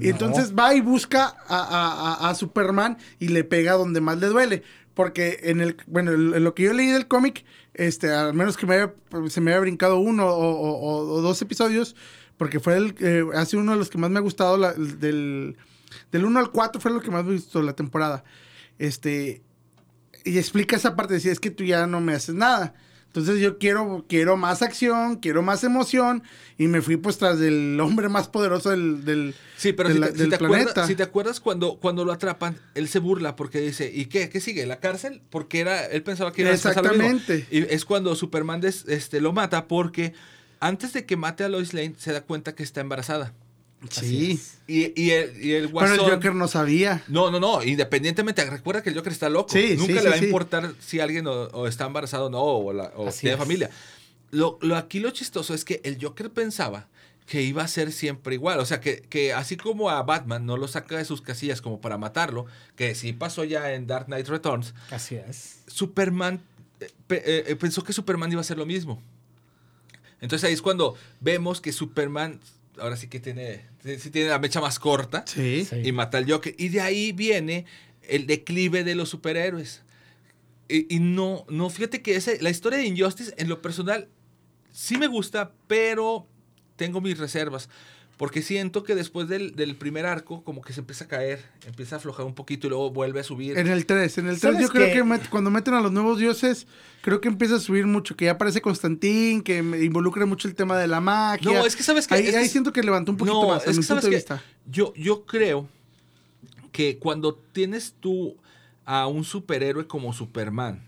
S1: Y entonces va y busca a, a- a- Superman y le pega donde más le duele. Porque en el, bueno, en en lo que yo leí del cómic, este, al menos que me haya- se me haya brincado uno o, o- o- o dos episodios, porque fue el, eh, hace uno de los que más me ha gustado, la- del, del 1 al 4 fue lo que más me gustó la temporada. Este, y explica esa parte, decía, es que tú ya no me haces nada. Entonces yo quiero, quiero más acción, quiero más emoción, y me fui pues tras del hombre más poderoso del, del,
S2: Sí, pero
S1: de
S2: si,
S1: la-
S2: te, si
S1: del
S2: te
S1: planeta.
S2: acuerdas, si te acuerdas cuando, cuando lo atrapan, él se burla porque dice, ¿y qué? ¿Qué sigue? ¿La cárcel? Porque era, él pensaba que iba a pasar lo mismo.
S1: Exactamente.
S2: Y es cuando Superman des- este, lo mata porque antes de que mate a Lois Lane se da cuenta que está embarazada.
S1: Sí.
S2: Y, y el, y el
S1: Pero el Joker no sabía.
S2: No, no, no, independientemente, recuerda que el Joker está loco.
S1: Sí,
S2: Nunca
S1: sí,
S2: le
S1: sí,
S2: va a importar si alguien o, o está embarazado o no, o, la- o tiene
S3: es.
S2: familia. Lo, lo- aquí lo chistoso es que el Joker pensaba que iba a ser siempre igual. O sea, que, que así como a Batman no lo saca de sus casillas como para matarlo, que sí pasó ya en Dark Knight Returns,
S3: Así es.
S2: Superman eh, eh, eh, pensó que Superman iba a hacer lo mismo. Entonces ahí es cuando vemos que Superman, ahora sí que tiene, sí tiene la mecha más corta
S1: Sí.
S2: Y mata al Joker. Y de ahí viene el declive de los superhéroes. Y, y no, no, fíjate que ese, la historia de Injustice, en lo personal, sí me gusta, pero tengo mis reservas. Porque siento que después del, del primer arco, como que se empieza a caer, empieza a aflojar un poquito y luego vuelve a subir.
S1: En el 3, en el 3
S3: ¿Sabes
S1: yo creo que met- cuando meten a los nuevos dioses, creo que empieza a subir mucho, que ya aparece Constantín, que involucra mucho el tema de la magia.
S2: No, es que sabes que-
S1: Ahí,
S2: es
S1: ahí siento que levantó un poquito
S2: no,
S1: más,
S2: es
S1: mi
S2: que
S1: punto de
S2: que
S1: vista.
S2: yo, yo creo que cuando tienes tú a un superhéroe como Superman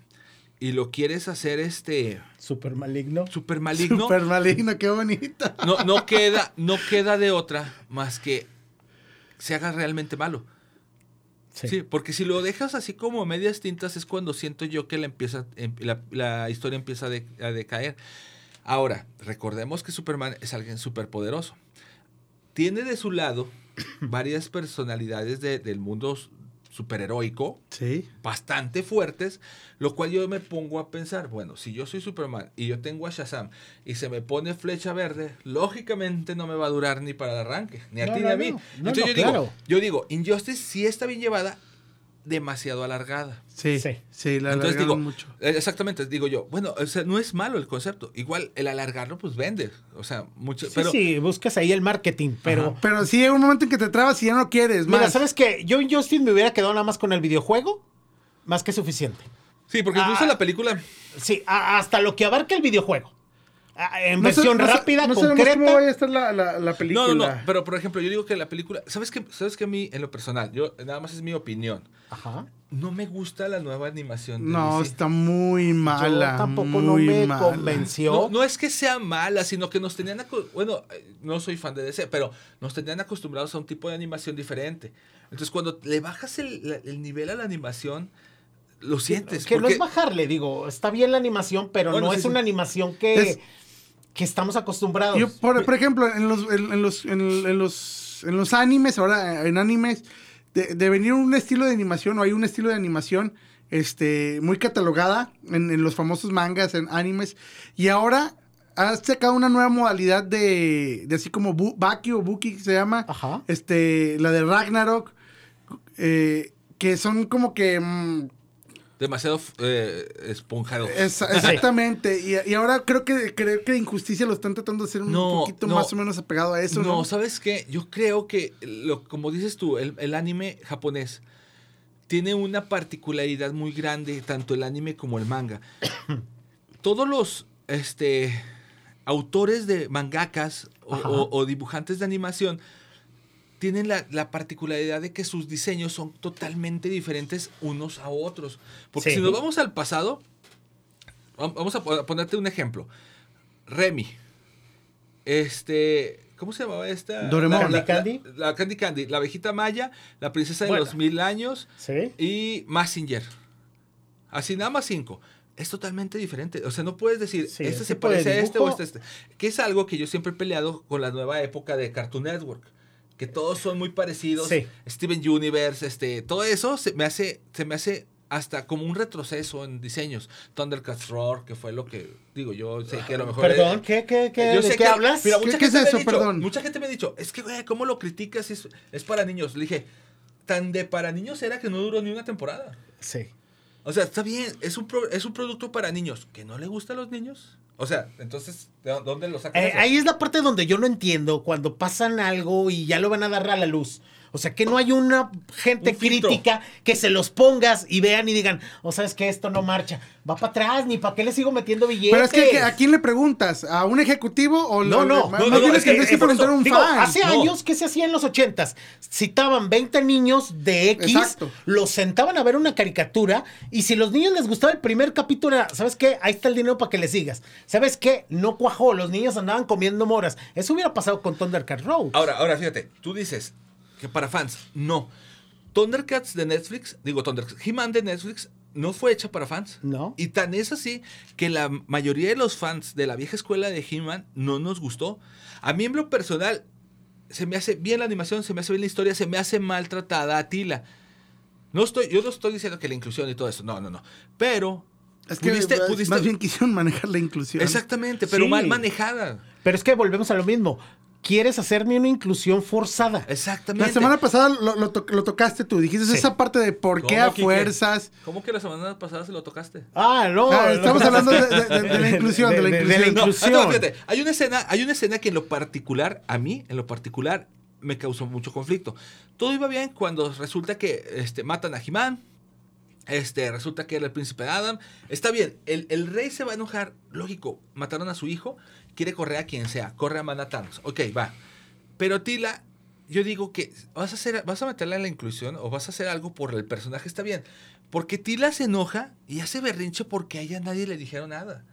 S2: y lo quieres hacer este
S3: Súper maligno.
S2: super maligno,
S1: Super maligno, qué bonito.
S2: no, no queda, no queda de otra más que se haga realmente malo. Sí. porque si lo dejas así como a medias tintas es cuando siento yo que la, empieza, em- la, la historia empieza a, de- a decaer. Ahora, recordemos que Superman es alguien súper poderoso. Tiene de su lado <coughs> varias personalidades de- del mundo superheroico,
S1: Sí.
S2: bastante fuertes, lo cual yo me pongo a pensar, bueno, si yo soy Superman y yo tengo a Shazam y se me pone flecha verde, lógicamente no me va a durar ni para el arranque, ni a
S3: No,
S2: ti
S3: no,
S2: ni a mí.
S3: no.
S2: Entonces yo, digo, yo digo, Injustice sí está bien llevada, demasiado alargada.
S1: Sí, sí,
S3: Sí.
S1: la
S2: Entonces digo,
S1: mucho.
S2: eh, exactamente, digo yo, bueno, o sea, no es malo el concepto, igual el alargarlo pues vende, o sea, mucho,
S3: Sí,
S2: pero
S3: sí, buscas ahí el marketing, pero...
S2: Ajá.
S1: Pero sí hay un momento en que te trabas y ya no quieres
S3: Mira,
S1: más.
S3: ¿sabes qué? Yo en Justin me hubiera quedado nada más con el videojuego, más que suficiente.
S2: sí, porque incluso
S3: Ah.
S2: la película
S3: Sí, hasta lo que abarca el videojuego. A- En
S1: No sé-
S3: versión
S1: no
S3: rápida,
S1: no
S3: concreta.
S1: cómo vaya a estar la, la, la película.
S2: No, no, no, pero por ejemplo, yo digo que la película, ¿sabes qué? ¿Sabes qué a mí en lo personal, yo nada más es mi opinión.
S3: Ajá.
S2: No me gusta la nueva animación de
S1: No,
S2: DC.
S1: está muy mala.
S3: Yo tampoco no me
S1: mala.
S3: convenció.
S2: No, no es que sea mala, sino que nos tenían, bueno, eh, no soy fan de DC, pero nos tenían acostumbrados a un tipo de animación diferente. Entonces, cuando le bajas el, nivel a la animación, lo sientes.
S3: que no es bajarle, digo, está bien la animación, pero
S2: Bueno,
S3: no
S2: sí,
S3: es
S2: sí.
S3: una animación que,
S1: Es-
S3: que estamos acostumbrados.
S1: Yo, por, por ejemplo, en los, en, en los, en, en los, en los animes, ahora en animes, de, de venir un estilo de animación, o hay un estilo de animación este, muy catalogada en, los famosos mangas, en animes, y ahora ha sacado una nueva modalidad de, de así como bu, Baki o Buki que se llama,
S3: Ajá.
S1: este, la de Ragnarok, eh, que son como que... mm,
S2: demasiado eh, esponjado.
S1: Es- <laughs> exactamente. Y, y ahora creo que creo que Injusticia lo están tratando de hacer un
S2: No,
S1: poquito
S2: no.
S1: más o menos apegado a eso, ¿no?
S2: no, ¿sabes qué? Yo creo que, lo, como dices tú, el, el anime japonés tiene una particularidad muy grande, tanto el anime como el manga. <coughs> Todos los este, autores de mangakas o, o- o dibujantes de animación tienen la, la particularidad de que sus diseños son totalmente diferentes unos a otros. Porque
S3: Sí.
S2: si nos vamos al pasado, vam- vamos a po- a ponerte un ejemplo. Remy. Este. ¿Cómo se llamaba esta?
S1: Doraemon.
S2: La, la-
S3: Candy
S2: la- la Candy Candy. La abejita maya, la princesa de
S3: Bueno.
S2: los mil años
S3: Sí.
S2: y Massinger. Así nada más cinco. Es totalmente diferente. O sea, no puedes decir,
S3: Sí,
S2: este se parece a este o este, este. Que es algo que yo siempre he peleado con la nueva época de Cartoon Network. Que todos son muy parecidos.
S3: Sí.
S2: Steven Universe, este, todo eso se me hace, se me hace hasta como un retroceso en diseños. Thundercats Roar, que fue lo que digo, yo sé que a lo mejor.
S3: Perdón, ¿qué, qué, qué,
S2: Yo
S3: de
S2: sé
S3: qué
S2: que-
S3: hablas?
S2: Mira,
S1: ¿Qué-
S2: mucha
S1: qué es
S2: gente me ha
S1: eso?
S2: dicho-
S1: Perdón.
S2: Mucha gente me ha dicho, es que, güey, ¿cómo lo criticas? Es, es para niños. Le dije, tan de para niños era que no duró ni una temporada.
S3: Sí.
S2: O sea, está bien, es un, pro- es un producto para niños. ¿Que no le gusta a los niños? O sea, entonces, ¿de dó- dónde lo sacan?
S3: Eh, ahí es la parte donde yo no entiendo cuando pasan algo y ya lo van a dar a la luz. O sea, que no hay una gente
S2: Un
S3: crítica que se los pongas y vean y digan, o sabes que esto no marcha. Va para atrás, ni para qué le sigo metiendo billetes.
S1: Pero es que, que, ¿a quién le preguntas? ¿A un ejecutivo o
S3: No, no,
S2: no, no,
S1: le
S2: es que-
S1: que a un
S3: Digo,
S1: fan?
S3: hace
S2: no.
S3: años, ¿qué se hacía en los ochentas? Citaban 20 niños de X,
S1: Exacto.
S3: los sentaban a ver una caricatura y si los niños les gustaba el primer capítulo, era, ¿sabes qué? Ahí está el dinero para que le sigas. ¿Sabes qué? No cuajó, los niños andaban comiendo moras. Eso hubiera pasado con Thundercat Road.
S2: Ahora, ahora fíjate, tú dices que para fans, no. Thundercats de Netflix, digo Thundercats, He-Man de Netflix no fue hecha para fans.
S3: No.
S2: Y tan es así que la mayoría de los fans de la vieja escuela de He-Man no nos gustó. A mí en lo personal se me hace bien la animación, se me hace bien la historia, se me hace maltratada a Tila. No estoy, yo no estoy diciendo que la inclusión y todo eso, no, no, no. Pero
S1: Es que
S2: pudiste-
S1: más-
S2: pudiste-
S1: más bien quisieron manejar la inclusión.
S2: exactamente, pero
S3: Sí.
S2: mal manejada.
S3: Pero es que volvemos a lo mismo. Quieres hacerme una inclusión forzada.
S2: Exactamente.
S1: La semana pasada lo, lo to- lo tocaste tú. Dijiste
S3: Sí.
S1: esa parte de por qué
S2: ¿Cómo,
S1: a fuerzas.
S2: ¿Cómo que la semana pasada se lo tocaste?
S3: Ah, no.
S1: Ah,
S3: no.
S1: estamos <laughs> hablando de, de- de- de la inclusión, de, la
S3: De- de- de
S1: inclusión.
S3: la
S2: No,
S3: inclusión.
S2: ah, no, fíjate, hay una escena, hay una escena que en lo particular, a mí, en lo particular, me causó mucho conflicto. Todo iba bien cuando resulta que este, matan a Jimán. Este, resulta que era el príncipe Adam. Está bien, el, el rey se va a enojar. Lógico, mataron a su hijo. Quiere correr a quien sea. Corre a Manatanos. Ok, va. Pero Tila yo digo que vas a hacer, vas a meterle a la inclusión o vas a hacer algo por el personaje, está bien. Porque Tila se enoja y hace berrinche porque a ella nadie le dijeron nada.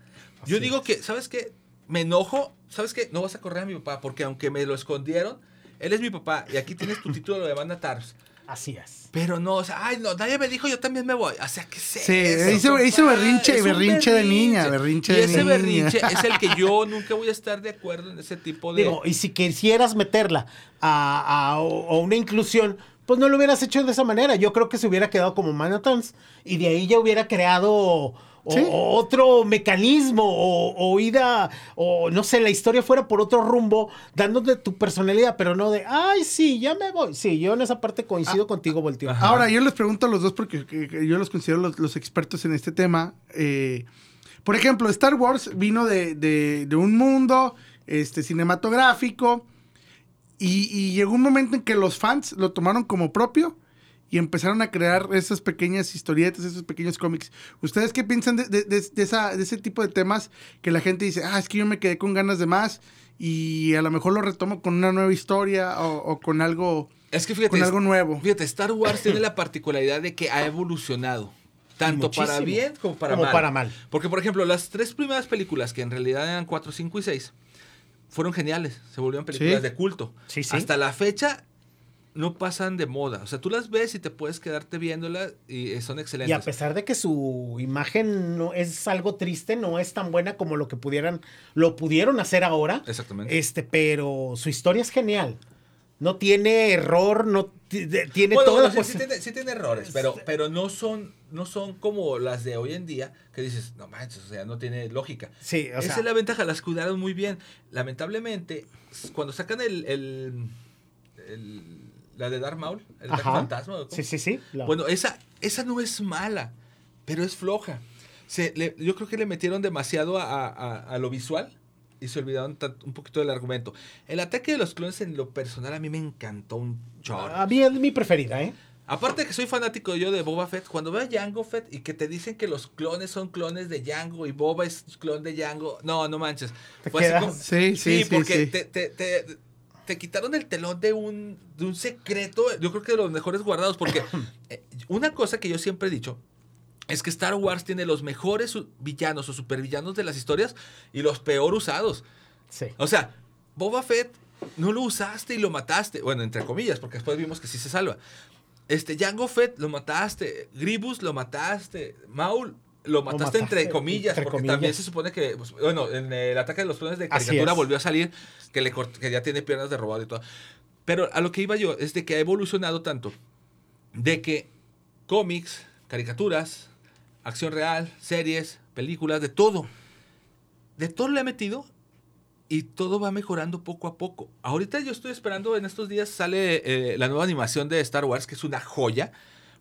S2: yo digo que, ¿sabes qué? Me enojo, ¿sabes qué? No vas a correr a mi papá porque aunque me lo escondieron, él es mi papá y aquí tienes tu título de banda Tars.
S3: Así es.
S2: Pero no, o sea, ay, no, nadie me dijo, yo también me voy. O sea, ¿qué sé?
S1: Sí, hizo, hizo berrinche, berrinche de niña, berrinche
S2: y
S1: de
S2: ese
S1: niña.
S2: berrinche es el que yo <laughs> nunca voy a estar de acuerdo en ese tipo de...
S3: Digo, y si quisieras meterla a, a- o una inclusión, pues no lo hubieras hecho de esa manera. Yo creo que se hubiera quedado como Manhattan's y de ahí ya hubiera creado o-
S1: Sí.
S3: otro mecanismo o, o ida, o no sé, la historia fuera por otro rumbo, dándote tu personalidad, pero no de, ay, sí, ya me voy. Sí, yo en esa parte coincido contigo, Voltio.
S2: Ajá.
S1: Ahora, yo les pregunto a los dos porque que- que yo los considero los, los expertos en este tema. Eh, por ejemplo, Star Wars vino de, de- de un mundo este, cinematográfico y, y llegó un momento en que los fans lo tomaron como propio y empezaron a crear esas pequeñas historietas, esos pequeños cómics. ¿Ustedes qué piensan de, de- de- de esa, de ese tipo de temas que la gente dice, ah, es que yo me quedé con ganas de más y a lo mejor lo retomo con una nueva historia o, o con algo...
S2: Es que fíjate,
S1: con algo nuevo.
S2: Fíjate, Star Wars tiene la particularidad de que ha evolucionado. Tanto
S3: muchísimo.
S2: para bien como para
S3: Como
S2: mal.
S3: para mal.
S2: Porque, por ejemplo, las tres primeras películas, que en realidad eran 4, 5 y 6, fueron geniales. Se volvieron películas
S1: Sí.
S2: de culto.
S3: Sí, sí.
S2: Hasta la fecha no pasan de moda. O sea, tú las ves y te puedes quedarte viéndolas y eh, son
S3: Y
S2: excelentes.
S3: a pesar de que su imagen no es algo triste, no es tan buena como lo que pudieran, lo pudieron hacer ahora.
S2: Exactamente.
S3: Este, pero su historia es genial. No tiene error, no tiene
S2: Bueno,
S3: toda
S2: bueno, sí, sí tiene, sí tiene errores, pero, pero no, son, no son como las de hoy en día, que dices, no manches, o sea, no tiene lógica.
S3: Sí, o
S2: Esa
S3: sea-
S2: es la ventaja, las cuidaron muy bien. Lamentablemente, cuando sacan el, el- el- la de Darth Maul, el fantasma.
S3: Sí, sí, sí. la-
S2: Bueno, esa, esa no es mala, pero es floja. Se, le- yo creo que le metieron demasiado a, a- a lo visual y se olvidaron un poquito del argumento. El ataque de los clones en lo personal a mí me encantó un chorro.
S3: a mí es mi preferida, ¿eh?
S2: Aparte de que soy fanático yo de Boba Fett, cuando veo a Jango Fett y que te dicen que los clones son clones de Jango y Boba es clon de Jango, no, no manches.
S3: Te
S2: Fue así
S3: quedas-
S2: como-
S1: Sí, sí, sí,
S2: porque
S1: sí.
S2: Te, te- te- te quitaron el telón de un, de un secreto, yo creo que de los mejores guardados, porque <coughs> eh, una cosa que yo siempre he dicho es que Star Wars tiene los mejores villanos o supervillanos de las historias y los peor usados.
S3: Sí.
S2: O sea, Boba Fett no lo usaste y lo mataste. Bueno, entre comillas, porque después vimos que sí se salva. Este, Jango Fett lo mataste. Gribus lo mataste. Maul lo mataste,
S3: mataste,
S2: entre comillas,
S3: entre
S2: porque
S3: comillas.
S2: también se supone que, pues, bueno, en el ataque de los clones de caricatura volvió a salir que, le que ya tiene piernas de robot y todo. Pero a lo que iba yo es de que ha evolucionado tanto de que cómics, caricaturas, acción real, series, películas, de todo. De todo le ha metido y todo va mejorando poco a poco. Ahorita yo estoy esperando, en estos días sale eh, la nueva animación de Star Wars, que es una joya.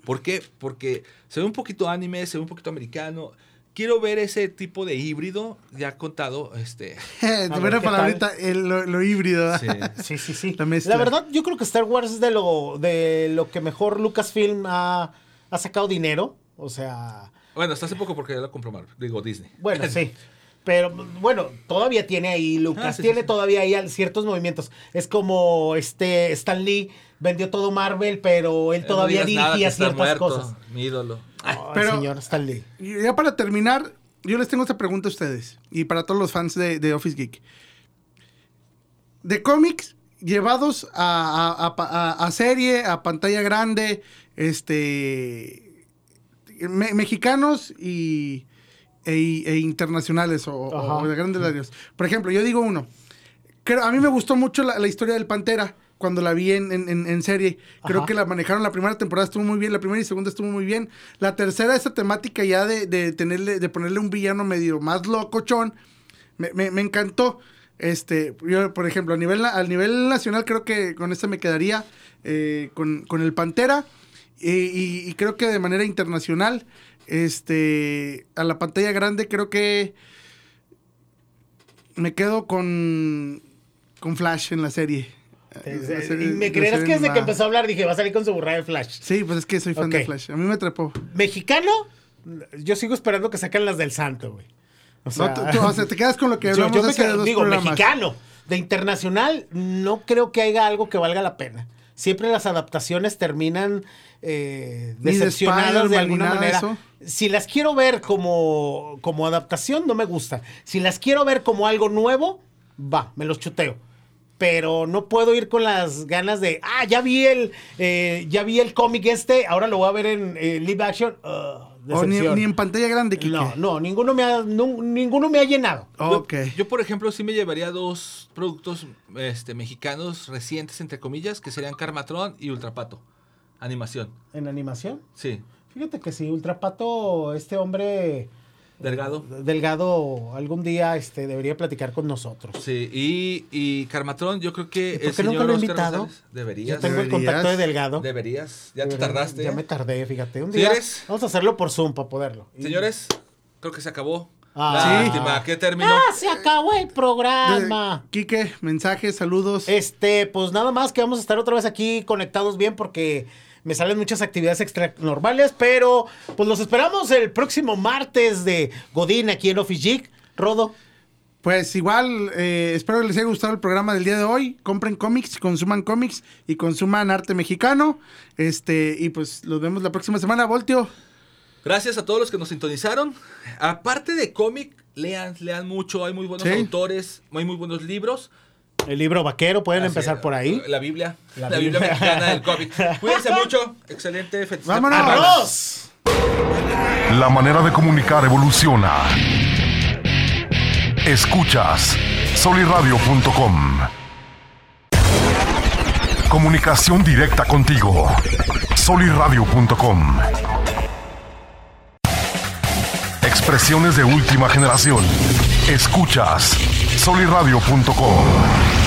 S2: ¿Por qué? Porque se ve un poquito anime, se ve un poquito americano. Quiero ver ese tipo de híbrido, ya contado, este... <laughs>
S1: Eh,
S3: ver,
S1: buena
S3: ¿qué
S1: palabrita, el- lo, lo híbrido.
S2: sí. <laughs>
S3: Sí, sí, sí.
S1: La
S3: verdad, yo creo que Star Wars es de lo, de lo que mejor Lucasfilm ha, ha sacado dinero. O sea,
S2: Bueno, hasta hace poco porque ya lo compró Marvel, digo Disney.
S3: bueno, sí. <laughs> Pero bueno, todavía tiene ahí, Lucas,
S2: Ah, sí,
S3: tiene
S2: sí, sí.
S3: todavía ahí ciertos movimientos. Es como este Stan Lee vendió todo Marvel, pero él
S2: Eh,
S3: todavía
S2: no
S3: dirigía ciertas
S2: muerto,
S3: cosas.
S2: Mi ídolo.
S3: Ay,
S1: Pero-
S3: señor Stan Lee.
S1: Ya para terminar, yo les tengo esta pregunta a ustedes y para todos los fans de, de Office Geek. De cómics llevados a, a- a pa- a- a serie, a pantalla grande, este me- mexicanos y e, e internacionales o, o- de grandes radios. Por ejemplo, yo digo uno. Creo, a mí me gustó mucho la, la historia del Pantera cuando la vi en, en- en- serie. Creo
S3: Ajá.
S1: que la manejaron la primera temporada estuvo muy bien, la primera y segunda estuvo muy bien. La tercera, esa temática ya de, de tenerle, de ponerle un villano medio más locochón, me, me- me encantó. Este, yo, por ejemplo, a nivel, na- a nivel nacional creo que con esta me quedaría eh, con, con el Pantera. Y- y creo que de manera internacional, este, a la pantalla grande creo que me quedo con, con Flash en la serie. En la serie-
S3: y me creerás que desde que empezó a hablar dije, va a salir con su burra de Flash.
S1: Sí, pues es que soy fan de. Flash. A mí me atrapó.
S3: Mexicano, yo sigo esperando que saquen las del Santo, güey. O
S1: No, tú- tú- o sea, te quedas con lo que <laughs>
S3: yo, yo me
S1: hace
S3: quedo-
S1: dos
S3: digo,
S1: programas.
S3: mexicano. De internacional, no creo que haya algo que valga la pena. Siempre las adaptaciones terminan eh, decepcionadas de alguna manera.
S1: eso.
S3: Si las quiero ver como, como adaptación, no me gusta. Si las quiero ver como algo nuevo, va, me los chuteo. Pero no puedo ir con las ganas de, ah, ya vi el, eh, ya vi el cómic este, ahora lo voy a ver en eh, live action. Ugh,
S1: O ni, en pantalla grande, Kike.
S3: No, no, ninguno me ha, ninguno me ha llenado.
S1: Ok.
S2: Yo, por ejemplo, sí me llevaría dos productos este, mexicanos recientes, entre comillas, que serían Carmatron y Ultrapato. Animación.
S3: En animación.
S2: Sí.
S3: Fíjate que si Ultrapato, este hombre
S2: Delgado.
S3: delgado, algún día este, debería platicar con nosotros.
S2: Sí. Y, y Carmatron, yo creo que.
S3: ¿Y por qué nunca
S2: señor
S3: lo he invitado?
S2: Deberías.
S3: Yo tengo el contacto de Delgado.
S2: Deberías. Ya te tardaste.
S3: Ya me tardé, fíjate. Un día
S2: Señores.
S3: vamos a hacerlo por Zoom para poderlo. Y-
S2: Señores, creo que se acabó.
S3: Ah.
S2: Lástima, ¿qué término?
S3: ¡Ah, se acabó el programa!
S1: De- Quique, mensajes, saludos.
S3: Este, pues nada más que vamos a estar otra vez aquí conectados bien porque me salen muchas actividades extra normales, pero pues los esperamos el próximo martes de Godín aquí en Office Geek. Rodo.
S1: Pues igual, eh, espero que les haya gustado el programa del día de hoy. Compren cómics, consuman cómics y consuman arte mexicano. Este, y pues los vemos la próxima semana, Voltio.
S2: Gracias a todos los que nos sintonizaron. Aparte de cómic, lean, lean mucho. Hay muy buenos
S1: Sí.
S2: autores, hay muy buenos libros.
S3: El libro vaquero, pueden
S2: Así,
S3: empezar por ahí.
S2: La Biblia.
S3: La
S2: La, Biblia,
S3: Biblia.
S2: mexicana del cómic. <laughs> Cuídense mucho. Excelente.
S1: Vámonos.
S4: La manera de comunicar evoluciona. Escuchas soliradio.com. Comunicación directa contigo. soliradio.com. Expresiones de última generación. Escuchas soliradio.com.